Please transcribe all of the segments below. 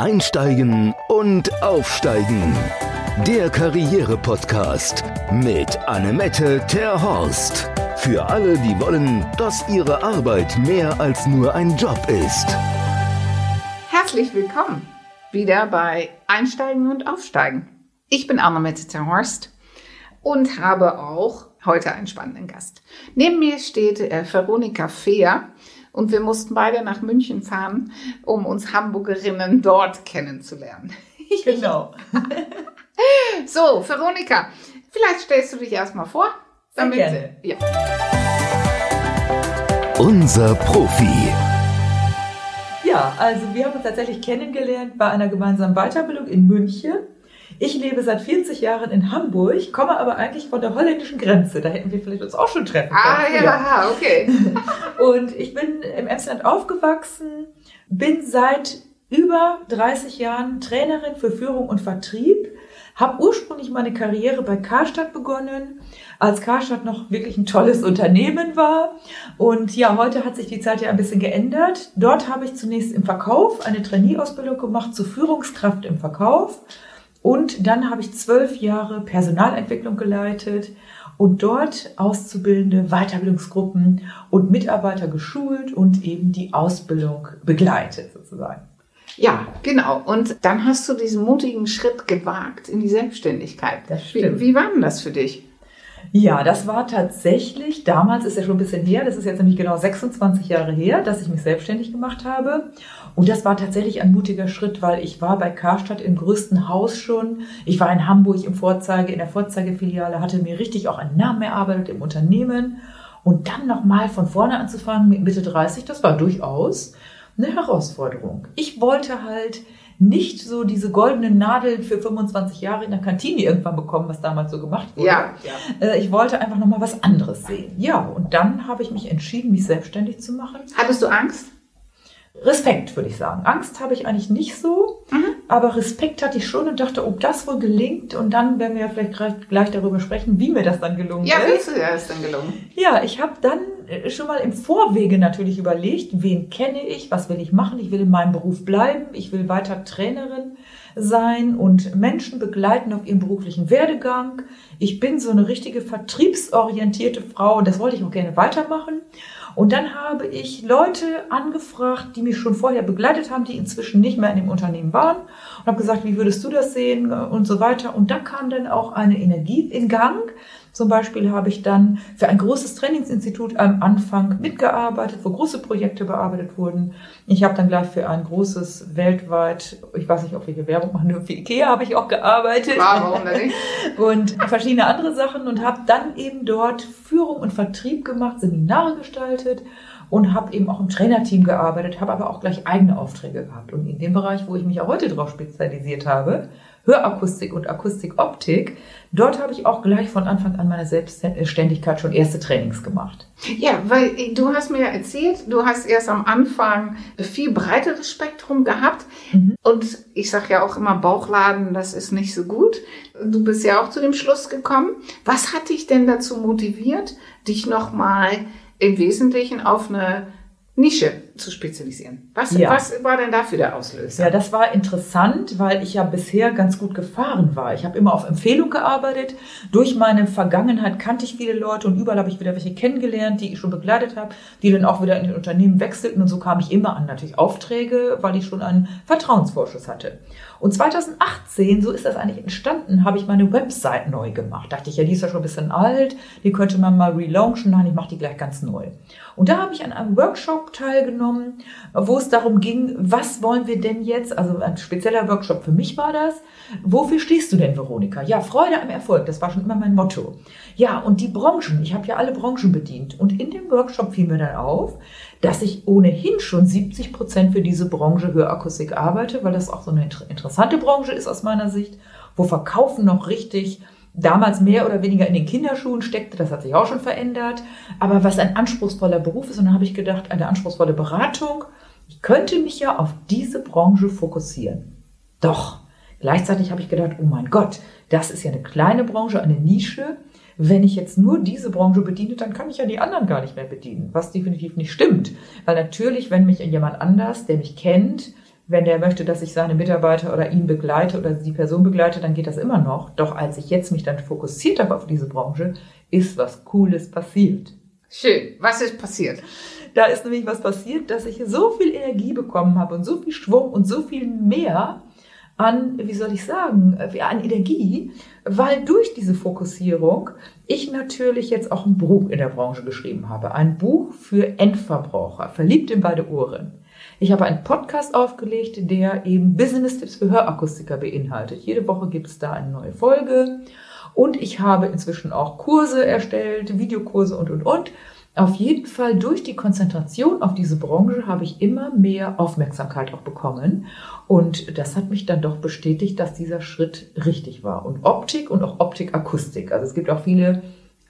Einsteigen und Aufsteigen. Der Karriere-Podcast mit Annemette Terhorst. Für alle, die wollen, dass ihre Arbeit mehr als nur ein Job ist. Herzlich willkommen wieder bei Einsteigen und Aufsteigen. Ich bin Annemette Terhorst und habe auch heute einen spannenden Gast. Neben mir steht äh, Veronika Fehr und wir mussten beide nach München fahren, um uns Hamburgerinnen dort kennenzulernen. Genau. so, Veronika, vielleicht stellst du dich erstmal vor. Sehr damit, gerne. Ja. Unser Profi. Ja, also wir haben uns tatsächlich kennengelernt bei einer gemeinsamen Weiterbildung in München. Ich lebe seit 40 Jahren in Hamburg, komme aber eigentlich von der holländischen Grenze. Da hätten wir vielleicht uns auch schon treffen können. Ah, ja, ja. okay. Und ich bin im Emsland aufgewachsen, bin seit über 30 Jahren Trainerin für Führung und Vertrieb, habe ursprünglich meine Karriere bei Karstadt begonnen, als Karstadt noch wirklich ein tolles Unternehmen war. Und ja, heute hat sich die Zeit ja ein bisschen geändert. Dort habe ich zunächst im Verkauf eine Trainee-Ausbildung gemacht zur Führungskraft im Verkauf und dann habe ich zwölf Jahre Personalentwicklung geleitet und dort Auszubildende, Weiterbildungsgruppen und Mitarbeiter geschult und eben die Ausbildung begleitet sozusagen. Ja, genau. Und dann hast du diesen mutigen Schritt gewagt in die Selbstständigkeit. Das stimmt. Wie, wie war denn das für dich? Ja, das war tatsächlich, damals ist ja schon ein bisschen her, das ist jetzt nämlich genau 26 Jahre her, dass ich mich selbstständig gemacht habe. Und das war tatsächlich ein mutiger Schritt, weil ich war bei Karstadt im größten Haus schon. Ich war in Hamburg im Vorzeige, in der Vorzeigefiliale, hatte mir richtig auch einen Namen erarbeitet im Unternehmen. Und dann nochmal von vorne anzufangen mit Mitte 30, das war durchaus eine Herausforderung. Ich wollte halt nicht so diese goldenen Nadeln für 25 Jahre in der Kantine irgendwann bekommen, was damals so gemacht wurde. Ja, ja. Äh, ich wollte einfach nochmal was anderes sehen. Ja, und dann habe ich mich entschieden, mich selbstständig zu machen. Hattest du Angst? Respekt, würde ich sagen. Angst habe ich eigentlich nicht so, mhm. aber Respekt hatte ich schon und dachte, ob das wohl gelingt. Und dann werden wir ja vielleicht gleich darüber sprechen, wie mir das dann gelungen ja, ist. Ja, wie ist dir das dann gelungen? Ja, ich habe dann schon mal im Vorwege natürlich überlegt, wen kenne ich, was will ich machen. Ich will in meinem Beruf bleiben, ich will weiter Trainerin sein und Menschen begleiten auf ihrem beruflichen Werdegang. Ich bin so eine richtige vertriebsorientierte Frau und das wollte ich auch gerne weitermachen. Und dann habe ich Leute angefragt, die mich schon vorher begleitet haben, die inzwischen nicht mehr in dem Unternehmen waren und habe gesagt, wie würdest du das sehen und so weiter. Und da kam dann auch eine Energie in Gang, zum Beispiel habe ich dann für ein großes Trainingsinstitut am Anfang mitgearbeitet, wo große Projekte bearbeitet wurden. Ich habe dann gleich für ein großes weltweit, ich weiß nicht, ob wir hier Werbung machen, nur für Ikea habe ich auch gearbeitet. Warum nicht? Und verschiedene andere Sachen und habe dann eben dort Führung und Vertrieb gemacht, Seminare gestaltet und habe eben auch im Trainerteam gearbeitet, habe aber auch gleich eigene Aufträge gehabt. Und in dem Bereich, wo ich mich auch heute drauf spezialisiert habe, Hörakustik und Akustikoptik. Dort habe ich auch gleich von Anfang an meiner Selbstständigkeit schon erste Trainings gemacht. Ja, weil du hast mir ja erzählt, du hast erst am Anfang viel breiteres Spektrum gehabt. Mhm. Und ich sage ja auch immer, Bauchladen, das ist nicht so gut. Du bist ja auch zu dem Schluss gekommen. Was hat dich denn dazu motiviert, dich nochmal im Wesentlichen auf eine Nische zu spezialisieren. Was, ja. was war denn dafür der Auslöser? Ja, das war interessant, weil ich ja bisher ganz gut gefahren war. Ich habe immer auf Empfehlung gearbeitet. Durch meine Vergangenheit kannte ich viele Leute und überall habe ich wieder welche kennengelernt, die ich schon begleitet habe, die dann auch wieder in den Unternehmen wechselten und so kam ich immer an natürlich Aufträge, weil ich schon einen Vertrauensvorschuss hatte. Und 2018, so ist das eigentlich entstanden, habe ich meine Website neu gemacht. Dachte ich, ja, die ist ja schon ein bisschen alt, die könnte man mal relaunchen. Nein, ich mache die gleich ganz neu. Und da habe ich an einem Workshop teilgenommen, wo es darum ging, was wollen wir denn jetzt, also ein spezieller Workshop für mich war das. Wofür stehst du denn, Veronika? Ja, Freude am Erfolg, das war schon immer mein Motto. Ja, und die Branchen, ich habe ja alle Branchen bedient. Und in dem Workshop fiel mir dann auf, dass ich ohnehin schon 70 Prozent für diese Branche Hörakustik arbeite, weil das auch so eine interessante Branche ist aus meiner Sicht, wo Verkaufen noch richtig damals mehr oder weniger in den Kinderschuhen steckte. Das hat sich auch schon verändert. Aber was ein anspruchsvoller Beruf ist, und dann habe ich gedacht, eine anspruchsvolle Beratung. Ich könnte mich ja auf diese Branche fokussieren. Doch, gleichzeitig habe ich gedacht, oh mein Gott, das ist ja eine kleine Branche, eine Nische. Wenn ich jetzt nur diese Branche bediene, dann kann ich ja die anderen gar nicht mehr bedienen, was definitiv nicht stimmt. Weil natürlich, wenn mich jemand anders, der mich kennt, Wenn der möchte, dass ich seine Mitarbeiter oder ihn begleite oder die Person begleite, dann geht das immer noch. Doch als ich jetzt mich dann fokussiert habe auf diese Branche, ist was Cooles passiert. Schön. Was ist passiert? Da ist nämlich was passiert, dass ich so viel Energie bekommen habe und so viel Schwung und so viel mehr an, wie soll ich sagen, an Energie, weil durch diese Fokussierung ich natürlich jetzt auch ein Buch in der Branche geschrieben habe. Ein Buch für Endverbraucher, verliebt in beide Ohren. Ich habe einen Podcast aufgelegt, der eben Business-Tipps für Hörakustiker beinhaltet. Jede Woche gibt es da eine neue Folge. Und ich habe inzwischen auch Kurse erstellt, Videokurse und, und, und. Auf jeden Fall durch die Konzentration auf diese Branche habe ich immer mehr Aufmerksamkeit auch bekommen. Und das hat mich dann doch bestätigt, dass dieser Schritt richtig war. Und Optik und auch Optikakustik. Also es gibt auch viele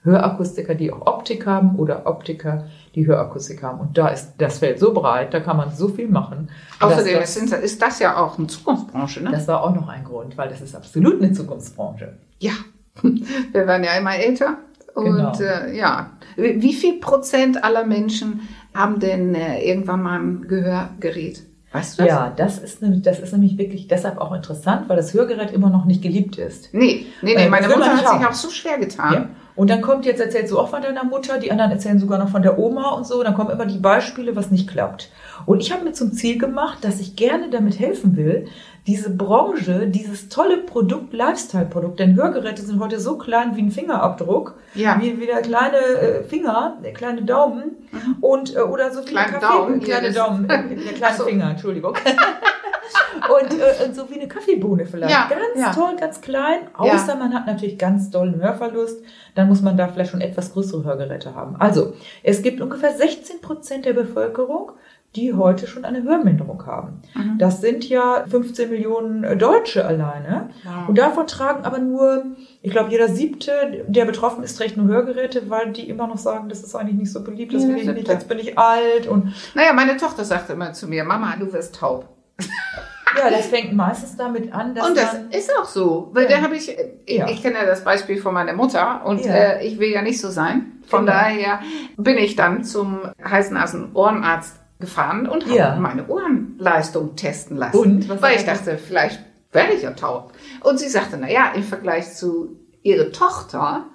Hörakustiker, die auch Optik haben oder Optiker, die Hörakustik haben. Und da ist das Feld so breit, da kann man so viel machen. Außerdem das, ist, das ja auch eine Zukunftsbranche, ne? Das war auch noch ein Grund, weil das ist absolut eine Zukunftsbranche. Ja, wir werden ja immer älter. Und genau. äh, ja, wie viel Prozent aller Menschen haben denn äh, irgendwann mal ein Gehörgerät? Weißt du das? Ja, das ist, nämlich, das ist nämlich wirklich deshalb auch interessant, weil das Hörgerät immer noch nicht geliebt ist. Nee, nee, nee, äh, meine Mutter hat sich auch so schwer getan. Ja. Und dann kommt, jetzt erzählst du auch von deiner Mutter, die anderen erzählen sogar noch von der Oma und so. Dann kommen immer die Beispiele, was nicht klappt. Und ich habe mir zum Ziel gemacht, dass ich gerne damit helfen will, diese Branche, dieses tolle Produkt, Lifestyle-Produkt, denn Hörgeräte sind heute so klein wie ein Fingerabdruck, ja. wie, wie der kleine äh, Finger, der kleine Daumen mhm. und äh, oder so wie kleine Kaffee, Daumen, kleine Daumen, äh, der kleine so. Finger, Entschuldigung. und äh, so wie eine Kaffeebohne vielleicht. Ja, ganz ja. toll, ganz klein. Außer ja. man hat natürlich ganz dollen Hörverlust. Dann muss man da vielleicht schon etwas größere Hörgeräte haben. Also, es gibt ungefähr 16 Prozent der Bevölkerung, die heute schon eine Hörminderung haben. Mhm. Das sind ja 15 Millionen Deutsche alleine. Wow. Und davon tragen aber nur, ich glaube, jeder siebte, der betroffen ist, trägt nur Hörgeräte, weil die immer noch sagen, das ist eigentlich nicht so beliebt, das will ich nicht, jetzt bin ich alt. Und naja, meine Tochter sagt immer zu mir, Mama, du wirst taub. Ja, das fängt meistens damit an, dass Und das ist auch so, weil ja. da habe ich, ich, ja. ich kenne ja das Beispiel von meiner Mutter und ja. äh, ich will ja nicht so sein. Von genau. daher bin ich dann zum Heißnasen-Ohrenarzt gefahren und habe meine Ohrenleistung testen lassen. Und? Was weil ich dachte, vielleicht werde ich ja taub. Und sie sagte, na ja, im Vergleich zu ihrer Tochter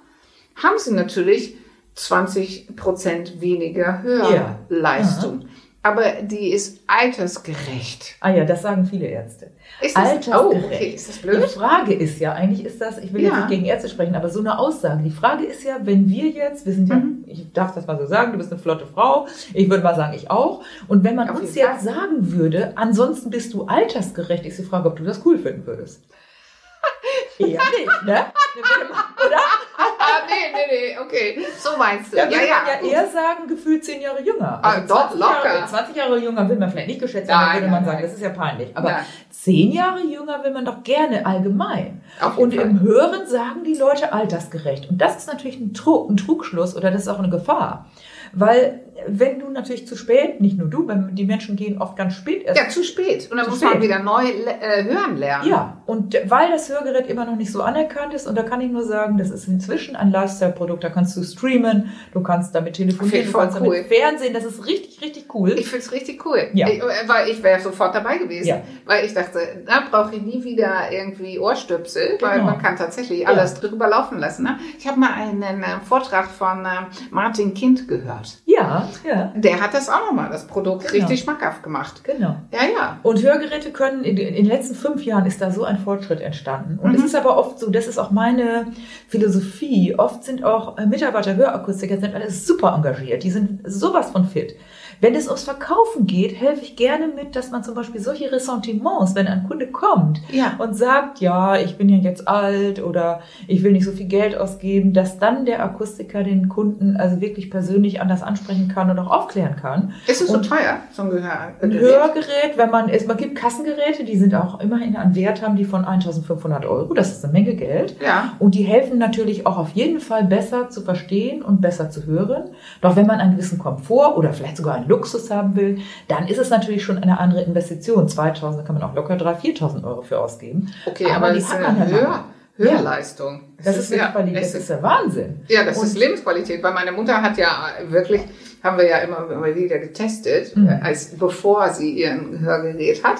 haben sie natürlich 20 Prozent weniger Hörleistung. Ja aber die ist altersgerecht. Ah ja, das sagen viele Ärzte. Ist das, altersgerecht. Oh, okay. Ist das blöd? Die Frage ist ja, eigentlich ist das, ich will ja. jetzt nicht gegen Ärzte sprechen, aber so eine Aussage. Die Frage ist ja, wenn wir jetzt, wir sind ja, mhm. ich darf das mal so sagen, du bist eine flotte Frau, ich würde mal sagen, ich auch. Und wenn man Auf uns jetzt sagen würde, ansonsten bist du altersgerecht, ist die Frage, ob du das cool finden würdest. Eher nicht, ne? Oder? Nee, nee, nee, okay. So meinst du. Ja, ja, ja. man ja eher sagen, gefühlt zehn Jahre jünger. Also ah, doch, locker. Jahre, 20 Jahre jünger will man vielleicht nicht geschätzt haben, würde man nein, sagen, das ist ja peinlich. Aber nein. zehn Jahre jünger will man doch gerne allgemein. Und Fall. im Hören sagen die Leute altersgerecht. Und das ist natürlich ein, Trug, ein Trugschluss oder das ist auch eine Gefahr. Weil wenn du natürlich zu spät, nicht nur du, wenn die Menschen gehen oft ganz spät erst. Ja, zu spät. Und dann muss spät. man wieder neu äh, hören lernen. Ja, und weil das Hörgerät immer noch nicht so anerkannt ist, und da kann ich nur sagen, das ist inzwischen ein Lifestyle-Produkt, da kannst du streamen, du kannst damit telefonieren, du kannst cool. damit Fernsehen, das ist richtig, richtig cool. Ich finde es richtig cool. Ja. Ich, weil ich wäre sofort dabei gewesen. Ja. Weil ich dachte, da brauche ich nie wieder irgendwie Ohrstöpsel, genau. weil man kann tatsächlich alles ja. drüber laufen lassen. Ne? Ich habe mal einen äh, Vortrag von äh, Martin Kind gehört. Ja, ja. Der hat das auch nochmal, das Produkt, genau. richtig schmackhaft gemacht. Genau. Ja, ja. Und Hörgeräte können, in, in, den letzten fünf Jahren ist da so ein Fortschritt entstanden. Und mhm. es ist aber oft so, das ist auch meine Philosophie. Oft sind auch äh, Mitarbeiter Hörakustiker sind alles super engagiert. Die sind sowas von fit. Wenn es ums Verkaufen geht, helfe ich gerne mit, dass man zum Beispiel solche Ressentiments, wenn ein Kunde kommt ja. und sagt, ja, ich bin ja jetzt alt oder ich will nicht so viel Geld ausgeben, dass dann der Akustiker den Kunden also wirklich persönlich anders ansprechen kann und auch aufklären kann. Ist es so teuer, so ein Gehör Ein Hörgerät, wenn man es, man gibt Kassengeräte, die sind auch immerhin einen Wert haben, die von 1500 Euro, das ist eine Menge Geld. Ja. Und die helfen natürlich auch auf jeden Fall besser zu verstehen und besser zu hören. Doch wenn man einen gewissen Komfort oder vielleicht sogar Luxus haben will, dann ist es natürlich schon eine andere Investition. 2000 kann man auch locker 3.000, 4.000 Euro für ausgeben. Okay, aber, aber die hat man höher. Höherleistung. Ja, das, ist, ja, Qualität, das ist der Wahnsinn. Ja, das und ist Lebensqualität, weil meine Mutter hat ja wirklich, haben wir ja immer, immer wieder getestet, mhm. als bevor sie ihren Hörgerät hat.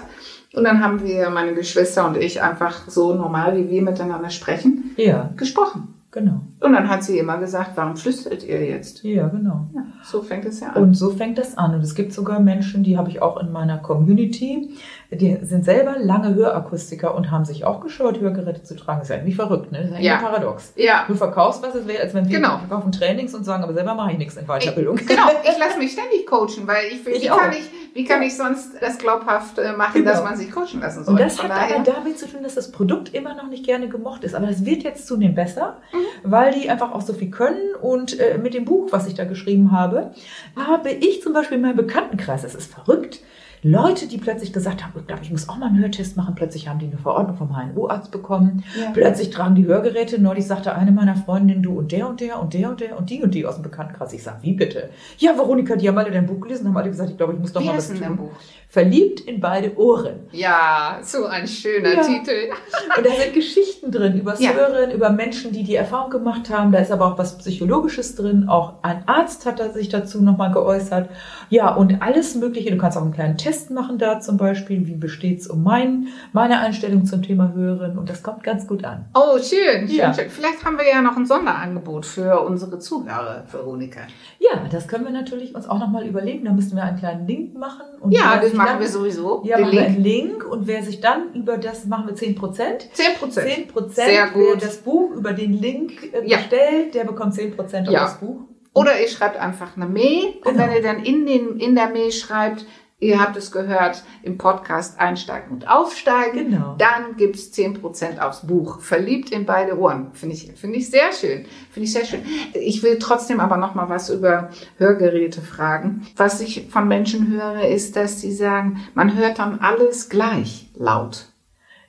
Und dann haben wir, meine Geschwister und ich, einfach so normal, wie wir miteinander sprechen, Ja, gesprochen. genau. Und dann hat sie immer gesagt, warum flüstert ihr jetzt? Ja, genau. Ja, so fängt es ja an. Und so fängt das an. Und es gibt sogar Menschen, die habe ich auch in meiner Community, die sind selber lange Hörakustiker und haben sich auch gescheut, Hörgeräte zu tragen. Das ist eigentlich verrückt, ne? Das ist Ja. paradox. ja, Du verkaufst was, es wäre, als wenn wir Genau. verkaufen Trainings und sagen, aber selber mache ich nichts in Weiterbildung. Ich, genau, ich lasse mich ständig coachen, weil ich, Ich wie, auch. kann ich, wie kann ich sonst das glaubhaft äh, machen, Genau. dass man sich coachen lassen soll? Und das Von hat daher- aber damit zu tun, dass das Produkt immer noch nicht gerne gemocht ist. Aber das wird jetzt zunehmend besser, Mhm. weil die einfach auch so viel können. Und äh, mit dem Buch, was ich da geschrieben habe, habe ich zum Beispiel in meinem Bekanntenkreis, das ist verrückt, Leute, die plötzlich gesagt haben, ich glaube, ich muss auch mal einen Hörtest machen, plötzlich haben die eine Verordnung vom HNO-Arzt bekommen. Ja. Plötzlich tragen die Hörgeräte. Neulich sagte eine meiner Freundinnen, du und der und der und der und der und die und die aus dem Bekanntenkreis. Ich sag, wie bitte? Ja, Veronika, die haben alle dein Buch gelesen, haben alle gesagt, ich glaube, ich muss doch Wie mal was tun. Buch? Verliebt in beide Ohren. Ja, so ein schöner Ja. Titel. Und da sind Geschichten drin über Ja. Hören, über Menschen, die die Erfahrung gemacht haben. Da ist aber auch was Psychologisches drin. Auch ein Arzt hat sich dazu nochmal geäußert. Ja, und alles Mögliche. Du kannst auch einen kleinen Test machen da zum Beispiel. Wie besteht's um mein, meine Einstellung zum Thema Hören? Und das kommt ganz gut an. Oh, schön, schön, Ja. schön. Vielleicht haben wir ja noch ein Sonderangebot für unsere Zuhörer, Veronika. Ja, das können wir natürlich uns auch nochmal überlegen. Da müssten wir einen kleinen Link machen. Und Ja, das machen dann, wir sowieso. Ja, machen wir Link. einen Link. Und wer sich dann über das, machen wir 10 Prozent. 10 Prozent. 10 Prozent. Sehr gut. Wer das Buch über den Link äh, Ja. bestellt, der bekommt 10 Prozent auf Ja. das Buch. Oder ihr schreibt einfach eine Mail. Und Genau. wenn ihr dann in, den, in der Mail schreibt, ihr habt es gehört, im Podcast Einsteigen und Aufsteigen, Genau. dann gibt's 10% aufs Buch. Verliebt in beide Ohren. Finde ich, finde ich sehr schön. Finde ich sehr schön. Ich will trotzdem aber noch mal was über Hörgeräte fragen. Was ich von Menschen höre, ist, dass sie sagen, man hört dann alles gleich laut.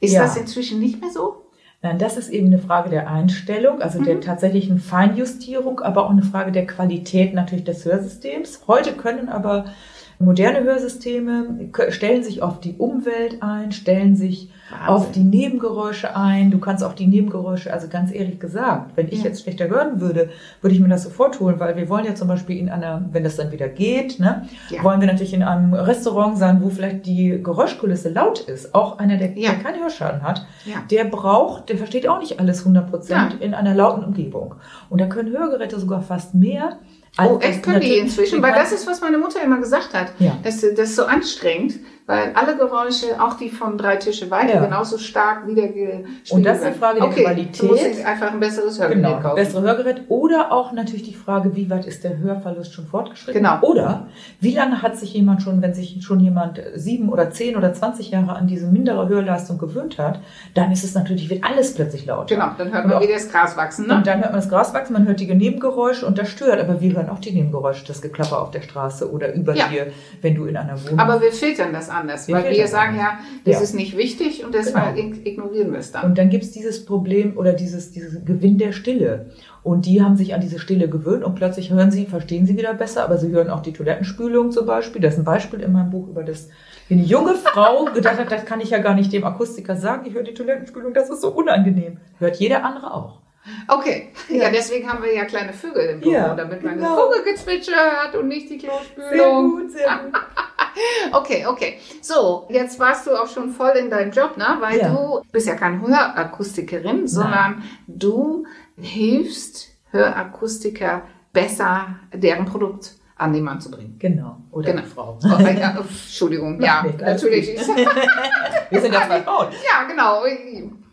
Ist Ja. das inzwischen nicht mehr so? Nein, das ist eben eine Frage der Einstellung, also Mhm. der tatsächlichen Feinjustierung, aber auch eine Frage der Qualität natürlich des Hörsystems. Heute können aber moderne Hörsysteme stellen sich auf die Umwelt ein, stellen sich Wahnsinn. auf die Nebengeräusche ein. Du kannst auch die Nebengeräusche, also ganz ehrlich gesagt, wenn ich Ja. jetzt schlechter hören würde, würde ich mir das sofort holen, weil wir wollen ja zum Beispiel in einer, wenn das dann wieder geht, ne, Ja. wollen wir natürlich in einem Restaurant sein, wo vielleicht die Geräuschkulisse laut ist. Auch einer, der, Ja. der keinen Hörschaden hat, der braucht, der versteht auch nicht alles 100 Prozent in einer lauten Umgebung. Und da können Hörgeräte sogar fast mehr. Oh, echt können die inzwischen? Weil das ist, was meine Mutter immer gesagt hat. Ja. Das, das ist so anstrengend, weil alle Geräusche, auch die von drei Tische weiter, Ja. genauso stark wiedergespiegelt Und das ist eine. Frage der okay, Qualität. Du musst einfach ein besseres Hörgerät Genau, kaufen. bessere Hörgerät. Oder auch natürlich die Frage, wie weit ist der Hörverlust schon fortgeschritten? Genau. Oder wie lange hat sich jemand schon, wenn sich schon jemand sieben oder zehn oder zwanzig Jahre an diese mindere Hörleistung gewöhnt hat, dann ist es natürlich, wird alles plötzlich lauter. Genau, dann hört man wieder das Gras wachsen. Ne? Und dann hört man das Gras wachsen, man hört die Nebengeräusche und das stört. Aber wir hören auch die Nebengeräusche, das Geklapper auf der Straße oder über Ja. dir, wenn du in einer Wohnung Aber wir filtern das anders, weil wir sagen ja, das Ja. ist nicht wichtig und deshalb Genau. ig- ignorieren wir es dann. Und dann gibt's dieses Problem oder dieses, dieses Gewinn der Stille. Und die haben sich an diese Stille gewöhnt und plötzlich hören sie, verstehen sie wieder besser, aber sie hören auch die Toilettenspülung zum Beispiel. Das ist ein Beispiel in meinem Buch über das, wie eine junge Frau gedacht hat, das kann ich ja gar nicht dem Akustiker sagen, ich höre die Toilettenspülung, das ist so unangenehm. Hört jeder andere auch. Okay, ja. Ja. deswegen haben wir ja kleine Vögel im Büro, Ja, damit man genau. das Vogelgezwitscher hört und nicht die Klospülung. gut, sehr gut. Okay, okay. So, jetzt warst du auch schon voll in deinem Job, ne? Weil Ja. du bist ja keine Hörakustikerin, sondern du hilfst Hörakustiker besser, deren Produkt an den Mann zu bringen. Genau. Oder Genau. Frau. Oh, ja, Entschuldigung, ja, natürlich. Wir sind ja zwei Frauen. ja, genau.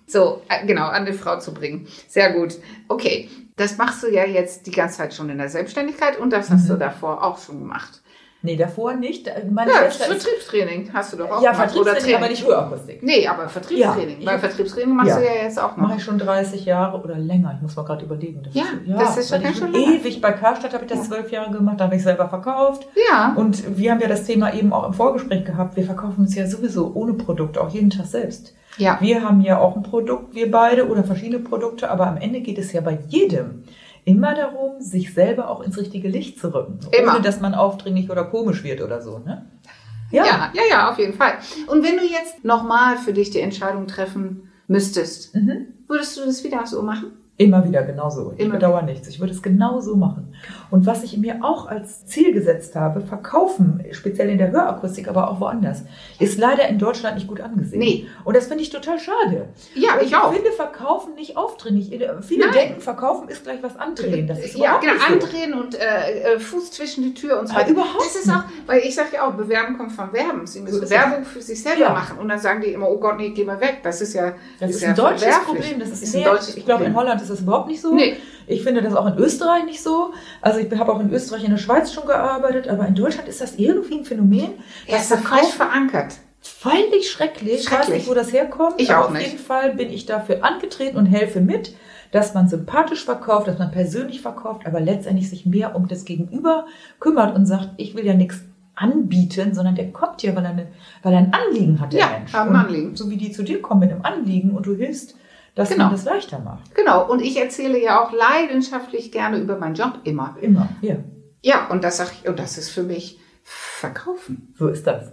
So, äh, genau, an die Frau zu bringen. Sehr gut. Okay, das machst du ja jetzt die ganze Zeit schon in der Selbstständigkeit und das hast Mhm. du davor auch schon gemacht. Nee, davor nicht. Meine Ja, Vertriebstraining hast du doch auch ja, gemacht. Vertriebstraining, aber nicht Hörakustik. Nee, aber Vertriebstraining. Ja, Weil Vertriebstraining machst Ja. du ja jetzt auch noch. Mache ich schon 30 Jahre oder länger. Ich muss mal gerade überlegen. Das Ja, ist, das ist schon ganz lange. ewig. Bei Karstadt habe ich das zwölf Jahre gemacht. Da habe ich selber verkauft. Ja. Und wir haben ja das Thema eben auch im Vorgespräch gehabt. Wir verkaufen uns ja sowieso ohne Produkt, auch jeden Tag selbst. Ja. Wir haben ja auch ein Produkt, wir beide, oder verschiedene Produkte. Aber am Ende geht es ja bei jedem immer darum, sich selber auch ins richtige Licht zu rücken. Immer. Ohne, dass man aufdringlich oder komisch wird oder so, ne? ja, ja, ja, auf jeden Fall. Und wenn du jetzt nochmal für dich die Entscheidung treffen müsstest, Mhm. würdest du das wieder so machen? Immer wieder genauso. Ich Immer bedauere nichts. Ich würde es genauso machen. Und was ich mir auch als Ziel gesetzt habe, verkaufen, speziell in der Hörakustik, aber auch woanders, ist leider in Deutschland nicht gut angesehen. Nee. Und das finde ich total schade. Ja, Und ich auch. finde Verkaufen nicht aufdringlich. Viele Nein. denken, Verkaufen ist gleich was andrehen. Das ist ja, genau, andrehen und äh, äh, Fuß zwischen die Tür und so Ah, weiter. überhaupt Das ist auch, weil ich sage ja auch, Bewerben kommt von Werben. Sie müssen So ist Werbung für sich selber Ja. machen und dann sagen die immer, oh Gott, nee, geh mal weg. Das ist ja Das ist, ja ein deutsches verwerflich. Problem. Das ist, Ist ein sehr, deutsches ich glaube, in. Holland ist das überhaupt nicht so. Nee. Ich finde das auch in Österreich nicht so. Also ich habe auch in Österreich in der Schweiz schon gearbeitet, aber in Deutschland ist das irgendwie ein Phänomen. Er ist ja falsch verankert. Völlig schrecklich. Ich weiß Schrecklich. nicht, wo das herkommt. Ich auch auf nicht. jeden Fall bin ich dafür angetreten und helfe mit, dass man sympathisch verkauft, dass man persönlich verkauft, aber letztendlich sich mehr um das Gegenüber kümmert und sagt, ich will ja nichts anbieten, sondern der kommt ja, weil er, eine, weil er ein Anliegen hat, der Ja, Mensch. Und Anliegen. So wie die zu dir kommen mit einem Anliegen und du hilfst, dass Genau. man das leichter macht. Genau. Und ich erzähle ja auch leidenschaftlich gerne über meinen Job immer. Immer, ja. Ja, und das sag ich, und das ist für mich Verkaufen. So ist das.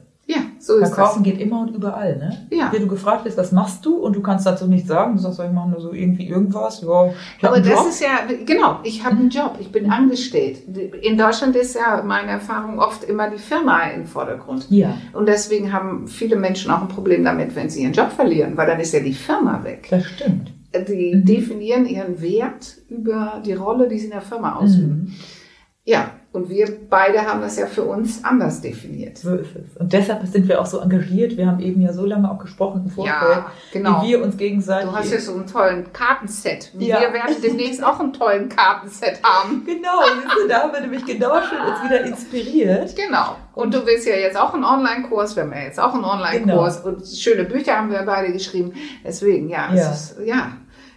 So Verkaufen geht immer und überall, ne? Ja. Wenn du gefragt wirst, was machst du und du kannst dazu nichts sagen, du sagst, ich mache nur so irgendwie irgendwas, ja. ich Aber das Job. ist ja, genau, ich habe einen Job, ich bin angestellt. In Deutschland ist ja meine Erfahrung oft immer die Firma im Vordergrund. Ja, Und deswegen haben viele Menschen auch ein Problem damit, wenn sie ihren Job verlieren, weil dann ist ja die Firma weg. das stimmt. Die Mhm. definieren ihren Wert über die Rolle, die sie in der Firma ausüben. Mhm. Ja, und wir beide haben das ja für uns anders definiert. So ist es. Und deshalb sind wir auch so engagiert. Wir haben eben ja so lange auch gesprochen im Vorfeld, Ja, genau. wie wir uns gegenseitig. Du hast ja so einen tollen Kartenset. Ja. Wir werden demnächst auch einen tollen Kartenset haben. Genau, siehst du, da haben wir nämlich genau schon uns wieder inspiriert. Genau. Und du willst ja jetzt auch einen Online-Kurs. Wir haben ja jetzt auch einen Online-Kurs. Und schöne Bücher haben wir beide geschrieben. Deswegen, ja, Ja. Ist, ja.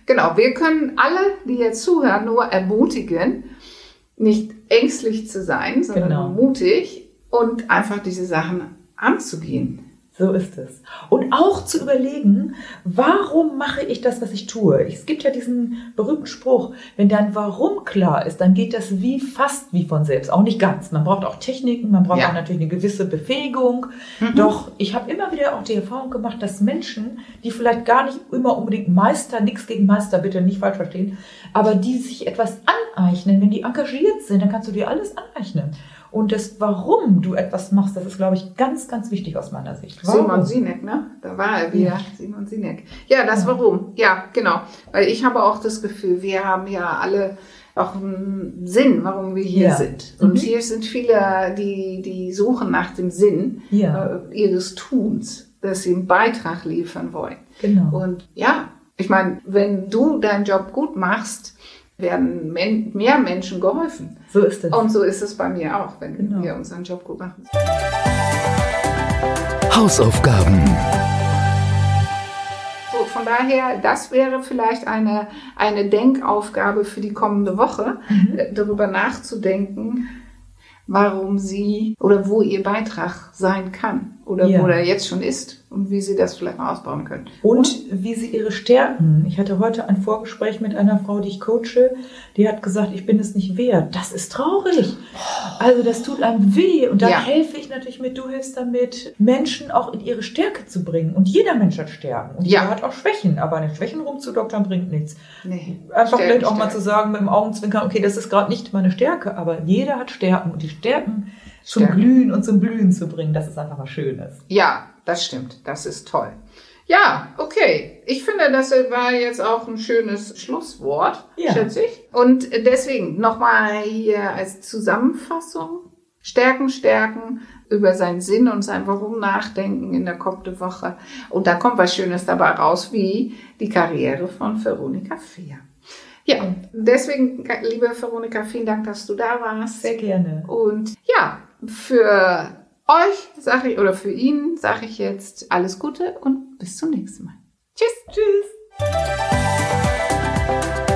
Genau. Wir können alle, die jetzt zuhören, nur ermutigen, nicht ängstlich zu sein, sondern Genau. mutig und einfach diese Sachen anzugehen. So ist es. Und auch zu überlegen, warum mache ich das, was ich tue? Es gibt ja diesen berühmten Spruch, wenn dein Warum klar ist, dann geht das wie fast wie von selbst. Auch nicht ganz. Man braucht auch Techniken, man braucht Ja. auch natürlich eine gewisse Befähigung. Doch ich habe immer wieder auch die Erfahrung gemacht, dass Menschen, die vielleicht gar nicht immer unbedingt Meister, nichts gegen Meister, bitte nicht falsch verstehen, aber die sich etwas aneignen, wenn die engagiert sind, dann kannst du dir alles aneignen. Und das, warum du etwas machst, das ist, glaube ich, ganz, ganz wichtig aus meiner Sicht. Warum? Simon Sinek, ne? Da war er wieder. Ja. Simon Sinek. Ja, das Ja. warum. Ja, genau. Weil ich habe auch das Gefühl, wir haben ja alle auch einen Sinn, warum wir hier Ja. sind. Und Mhm. hier sind viele, die, die suchen nach dem Sinn äh, ihres Tuns, dass sie einen Beitrag liefern wollen. Genau. Und ja, ich meine, wenn du deinen Job gut machst, werden men mehr Menschen geholfen. So ist es. Und so ist es bei mir auch, wenn Genau. wir unseren Job gut machen. Hausaufgaben. So, von daher, das wäre vielleicht eine, eine Denkaufgabe für die kommende Woche, Mhm. äh, darüber nachzudenken, warum sie oder wo ihr Beitrag sein kann oder Ja. wo er jetzt schon ist und wie sie das vielleicht noch ausbauen können. Und wie sie ihre Stärken. Ich hatte heute ein Vorgespräch mit einer Frau, die ich coache, die hat gesagt, ich bin es nicht wert. Das ist traurig. Also das tut einem weh. Und da Ja. helfe ich natürlich mit, du hilfst damit, Menschen auch in ihre Stärke zu bringen. Und jeder Mensch hat Stärken. Und Ja. jeder hat auch Schwächen. Aber eine Schwächen rumzudoktern bringt nichts. Nee, Einfach Stärken, vielleicht auch mal Stärken. zu sagen mit dem Augenzwinkern, okay, das ist gerade nicht meine Stärke, aber jeder hat Stärken. Und die Stärken zum Stärken. Glühen und zum Blühen zu bringen, das ist einfach was Schönes. Ja, das stimmt. Das ist toll. Ja, okay. Ich finde, das war jetzt auch ein schönes Schlusswort, Ja. schätze ich. Und deswegen nochmal hier als Zusammenfassung. Stärken, stärken, über seinen Sinn und sein Warum nachdenken in der kommenden Woche. Und da kommt was Schönes dabei raus, wie die Karriere von Veronika Fehr. Ja, deswegen, liebe Veronika, vielen Dank, dass du da warst. Sehr gerne. Und ja, für euch sage ich, oder für ihn sage ich jetzt alles Gute und bis zum nächsten Mal. Tschüss. Tschüss.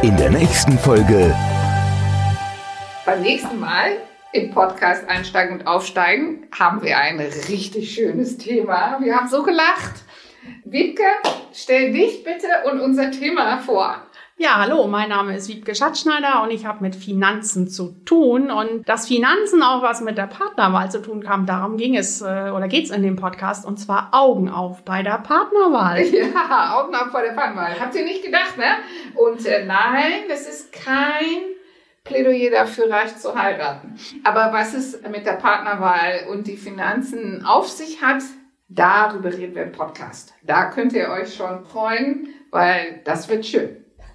In der nächsten Folge Beim nächsten Mal im Podcast Einsteigen und Aufsteigen haben wir ein richtig schönes Thema. Wir haben so gelacht. Wiebke, stell dich bitte und unser Thema vor. Ja, hallo, mein Name ist Wiebke Schatzschneider und ich habe mit Finanzen zu tun. Und dass Finanzen auch was mit der Partnerwahl zu tun haben, darum ging es äh, oder geht es in dem Podcast. Und zwar Augen auf bei der Partnerwahl. Ja, Augen auf bei der Partnerwahl. Habt ihr nicht gedacht, ne? Und äh, nein, das ist kein Plädoyer dafür, reich zu heiraten. Aber was es mit der Partnerwahl und die Finanzen auf sich hat, darüber reden wir im Podcast. Da könnt ihr euch schon freuen, weil das wird schön.